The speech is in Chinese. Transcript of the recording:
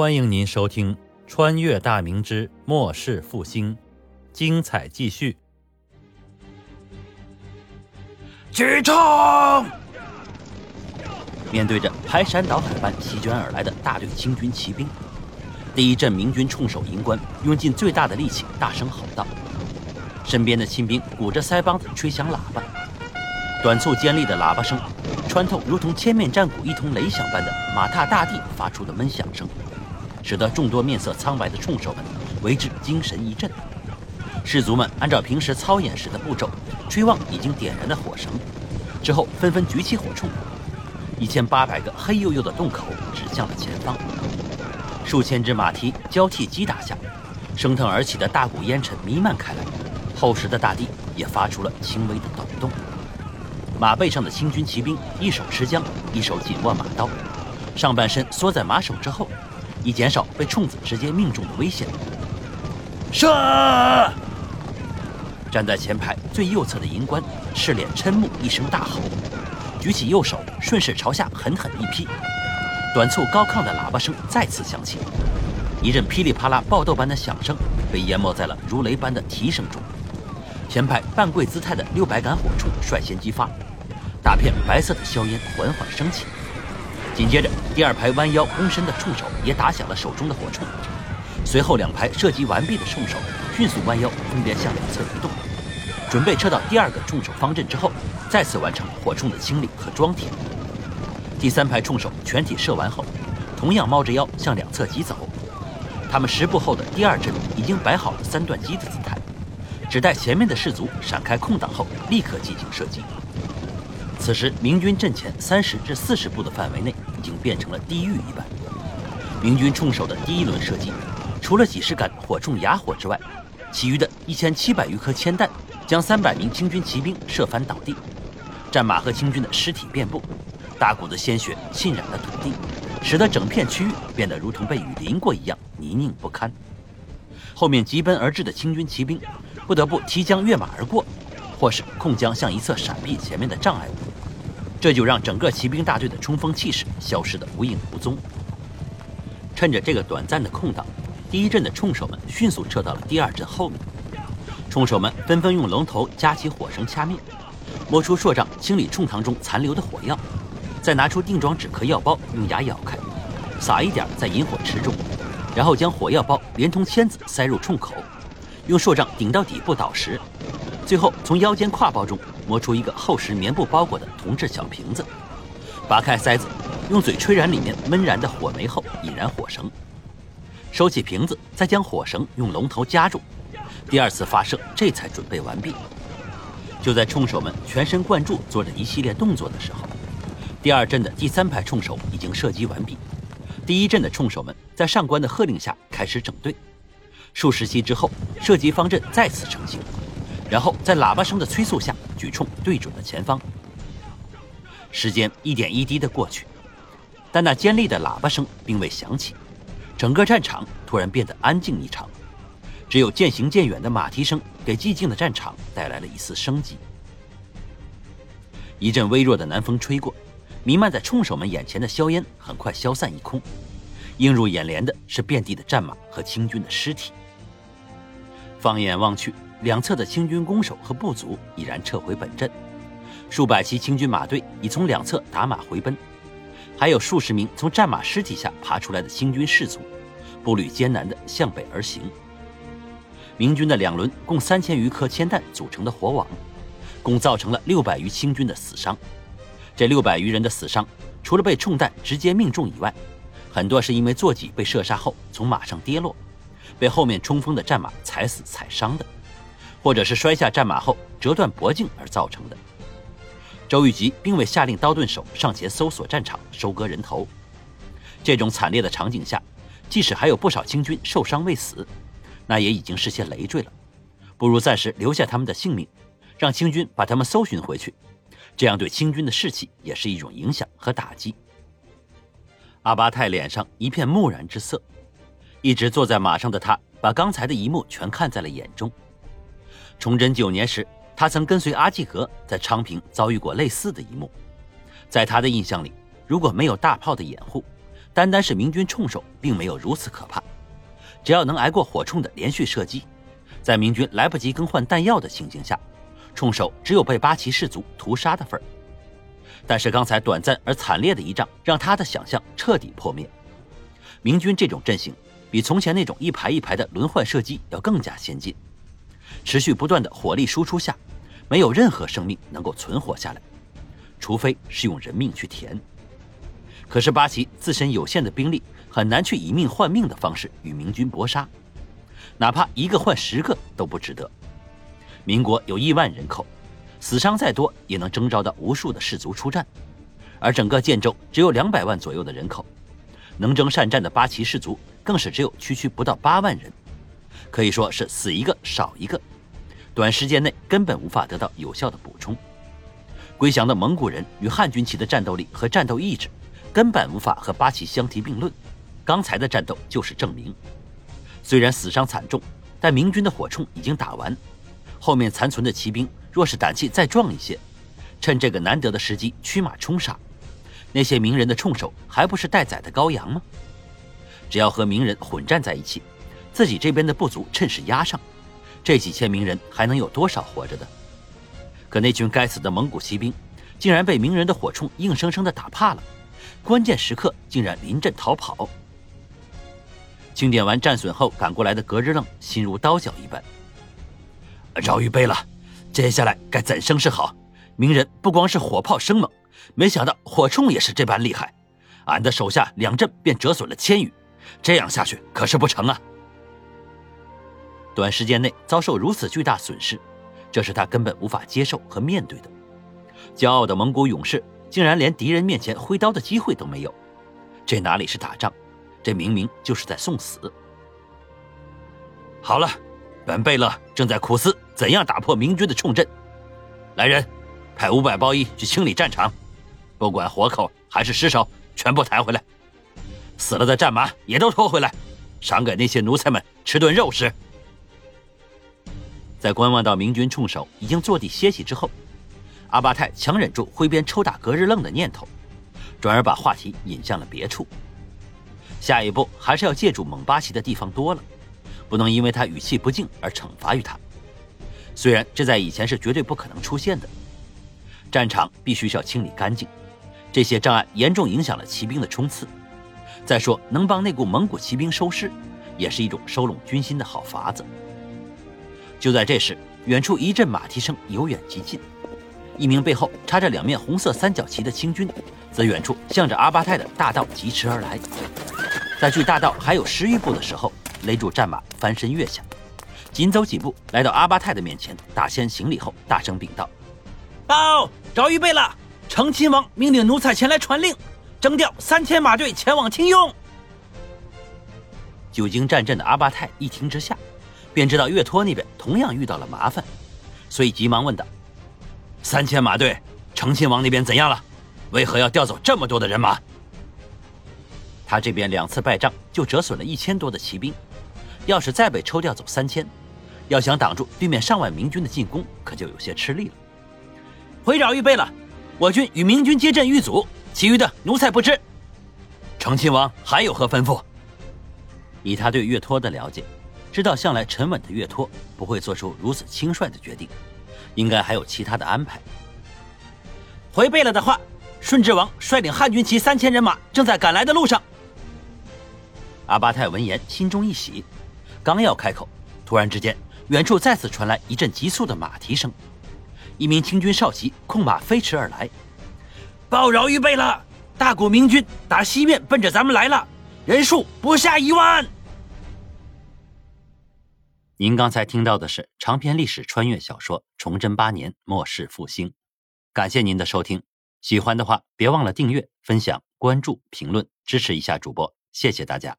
欢迎您收听《穿越大明之末世复兴》，精彩继续。启程！面对着排山倒海般席卷而来的大队清军骑兵，第一阵明军冲手营官用尽最大的力气，大声吼道：“身边的亲兵鼓着腮帮子吹响喇叭，短促尖利的喇叭声穿透如同千面战鼓一同雷响般的马踏大地发出的闷响声，使得众多面色苍白的冲手们为之精神一振。士卒们按照平时操演时的步骤，吹旺已经点燃的火绳，之后纷纷举起火铳。一千八百个黑黝黝的洞口指向了前方，数千只马蹄交替击打下，升腾而起的大股烟尘弥漫开来，厚实的大地也发出了轻微的抖动。马背上的清军骑兵一手持枪，一手紧握马刀，上半身缩在马首之后，以减少被冲子直接命中的危险。射！站在前排最右侧的银官赤脸嗔目，一声大吼，举起右手，顺势朝下狠狠一劈。短促高亢的喇叭声再次响起，一阵噼里啪啦爆豆般的响声被淹没在了如雷般的蹄声中。前排半跪姿态的六百杆火铳率先激发，大片白色的硝烟缓缓升起。紧接着，第二排弯腰躬身的冲手也打响了手中的火铳。随后，两排射击完毕的冲手迅速弯腰，分别向两侧移动，准备撤到第二个冲手方阵之后，再次完成火铳的清理和装填。第三排冲手全体射完后，同样猫着腰向两侧疾走。他们十步后的第二阵已经摆好了三段机的姿态，只待前面的士卒闪开空档后，立刻进行射击。此时，明军阵前三十至四十步的范围内已经变成了地狱一般。明军冲手的第一轮射击。除了几十杆火铳哑火之外，其余的一千七百余颗铅弹将三百名清军骑兵射翻倒地，战马和清军的尸体遍布，大股的鲜血浸染了土地，使得整片区域变得如同被雨淋过一样泥泞不堪。后面急奔而至的清军骑兵不得不提枪跃马而过，或是控枪向一侧闪避前面的障碍物，这就让整个骑兵大队的冲锋气势消失得无影无踪。趁着这个短暂的空档。第一阵的冲手们迅速撤到了第二阵后面，冲手们纷纷用龙头夹起火绳掐灭，摸出硕杖清理冲膛中残留的火药，再拿出定装纸壳药包用牙咬开，撒一点在引火池中，然后将火药包连同签子塞入冲口，用硕杖顶到底部捣实，最后从腰间挎包中摸出一个厚实棉布包裹的铜制小瓶子，拔开塞子，用嘴吹燃里面闷燃的火煤后引燃火绳。收起瓶子，再将火绳用龙头夹住，第二次发射，这才准备完毕。就在冲手们全神贯注做着一系列动作的时候，第二阵的第三排冲手已经射击完毕。第一阵的冲手们在上官的喝令下开始整队，数十息之后，射击方阵再次成型，然后在喇叭声的催促下，举冲对准了前方。时间一点一滴的过去，但那尖利的喇叭声并未响起。整个战场突然变得安静异常，只有渐行渐远的马蹄声给寂静的战场带来了一丝生机。一阵微弱的南风吹过，弥漫在冲手们眼前的硝烟很快消散一空，映入眼帘的是遍地的战马和清军的尸体。放眼望去，两侧的清军弓手和部卒已然撤回本阵，数百骑清军马队已从两侧打马回奔。还有数十名从战马尸体下爬出来的清军士卒，步履艰难地向北而行。明军的两轮共三千余颗铅弹组成的火网，共造成了六百余清军的死伤。这六百余人的死伤，除了被冲弹直接命中以外，很多是因为坐骑被射杀后从马上跌落，被后面冲锋的战马踩死踩伤的，或者是摔下战马后折断脖颈而造成的。周玉吉并未下令刀盾手上前搜索战场、收割人头。这种惨烈的场景下，即使还有不少清军受伤未死，那也已经是些累赘了。不如暂时留下他们的性命，让清军把他们搜寻回去，这样对清军的士气也是一种影响和打击。阿巴泰脸上一片木然之色，一直坐在马上的他，把刚才的一幕全看在了眼中。崇祯九年时。他曾跟随阿济格在昌平遭遇过类似的一幕，在他的印象里，如果没有大炮的掩护，单单是明军冲手，并没有如此可怕。只要能挨过火铳的连续射击，在明军来不及更换弹药的情形下，冲手只有被八旗士卒屠杀的份儿。但是刚才短暂而惨烈的一仗，让他的想象彻底破灭。明军这种阵型，比从前那种一排一排的轮换射击要更加先进。持续不断的火力输出下，没有任何生命能够存活下来，除非是用人命去填。可是八旗自身有限的兵力，很难去以命换命的方式与明军搏杀，哪怕一个换十个都不值得。民国有亿万人口，死伤再多也能征召到无数的士卒出战，而整个建州只有两百万左右的人口，能征善战的八旗士卒更是只有区区不到八万人，可以说是死一个少一个，短时间内根本无法得到有效的补充。归降的蒙古人与汉军旗的战斗力和战斗意志。根本无法和八旗相提并论，刚才的战斗就是证明。虽然死伤惨重，但明军的火铳已经打完，后面残存的骑兵若是胆气再壮一些，趁这个难得的时机驱马冲杀，那些明人的冲手还不是待宰的羔羊吗？只要和明人混战在一起，自己这边的不足趁势压上，这几千名人还能有多少活着的？可那群该死的蒙古骑兵，竟然被明人的火铳硬生生的打怕了。关键时刻竟然临阵逃跑，清点完战损后赶过来的格日愣心如刀绞一般。饶玉贝了，接下来该怎生是好？鸣人不光是火炮生猛，没想到火铳也是这般厉害。俺的手下两阵便折损了千余，这样下去可是不成啊！短时间内遭受如此巨大损失，这是他根本无法接受和面对的。骄傲的蒙古勇士。竟然连敌人面前挥刀的机会都没有，这哪里是打仗？这明明就是在送死！好了，本贝勒正在苦思怎样打破明军的冲阵。来人，派五百包衣去清理战场，不管活口还是尸首，全部抬回来。死了的战马也都拖回来，赏给那些奴才们吃顿肉食。在观望到明军冲手已经坐地歇息之后。阿巴泰强忍住挥鞭抽打隔日愣的念头，转而把话题引向了别处。下一步还是要借助蒙巴旗的地方多了，不能因为他语气不敬而惩罚于他。虽然这在以前是绝对不可能出现的，战场必须是要清理干净，这些障碍严重影响了骑兵的冲刺。再说，能帮那股蒙古骑兵收尸，也是一种收拢军心的好法子。就在这时，远处一阵马蹄声由远及近。一名背后插着两面红色三角旗的清军，自远处向着阿巴泰的大道疾驰而来。在距大道还有十余步的时候，勒住战马，翻身跃下，紧走几步，来到阿巴泰的面前，大先行礼后，大声禀道：“报，找预备了！成亲王命令奴才前来传令，征调三千马队前往清雍。”久经战阵的阿巴泰一听之下，便知道岳托那边同样遇到了麻烦，所以急忙问道。三千马队，成亲王那边怎样了？为何要调走这么多的人马？他这边两次败仗就折损了一千多的骑兵，要是再被抽调走三千，要想挡住对面上万明军的进攻，可就有些吃力了。回扰预备了，我军与明军接阵遇阻，其余的奴才不知。成亲王还有何吩咐？以他对岳托的了解，知道向来沉稳的岳托不会做出如此轻率的决定。应该还有其他的安排。回贝勒的话，顺治王率领汉军骑三千人马正在赶来的路上。阿巴泰闻言心中一喜，刚要开口，突然之间，远处再次传来一阵急促的马蹄声，一名清军少骑控马飞驰而来。报饶预备了，大股明军打西面奔着咱们来了，人数不下一万。您刚才听到的是长篇历史穿越小说《崇祯八年末世复兴》，感谢您的收听。喜欢的话，别忘了订阅、分享、关注、评论，支持一下主播，谢谢大家。